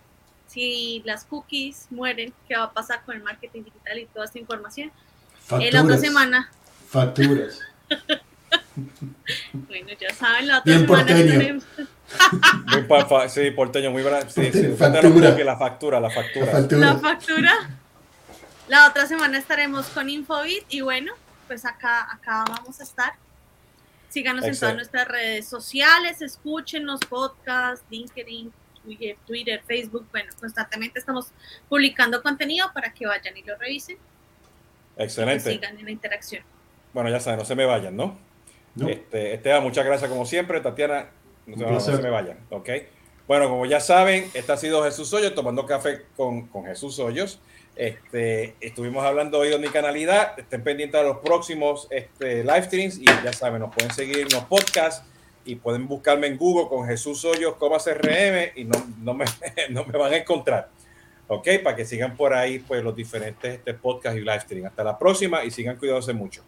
si las cookies mueren, ¿qué va a pasar con el marketing digital y toda esta información? Facturas, la otra semana. Facturas. <laughs> bueno, ya saben, la otra Bien semana. Porteño. muy sí, porteño, muy bravo. Sí, sí, factura. Que la factura, la factura. La factura. La factura. La otra semana estaremos con Infobit y bueno, pues acá, acá vamos a estar. Síganos en todas nuestras redes sociales, escúchenos, podcast, LinkedIn, Twitter, Facebook, bueno, constantemente estamos publicando contenido para que vayan y lo revisen. Excelente. Y sigan en la interacción. Bueno, ya saben, no se me vayan, ¿no? Este, Esteban, muchas gracias como siempre. Tatiana, no se, me vayan, ¿ok? Bueno, como ya saben, este ha sido Jesús Hoyos, tomando café con, con Jesús Hoyos. Este, estuvimos hablando hoy de omnicanalidad. Estén pendientes de los próximos este, live streams y ya saben, nos pueden seguir en los podcasts y pueden buscarme en Google con Jesús Hoyos, CRM y no, no, me, <laughs> no me van a encontrar. ¿Ok? Para que sigan por ahí pues, los diferentes este, podcasts y live stream. Hasta la próxima y sigan cuidándose mucho.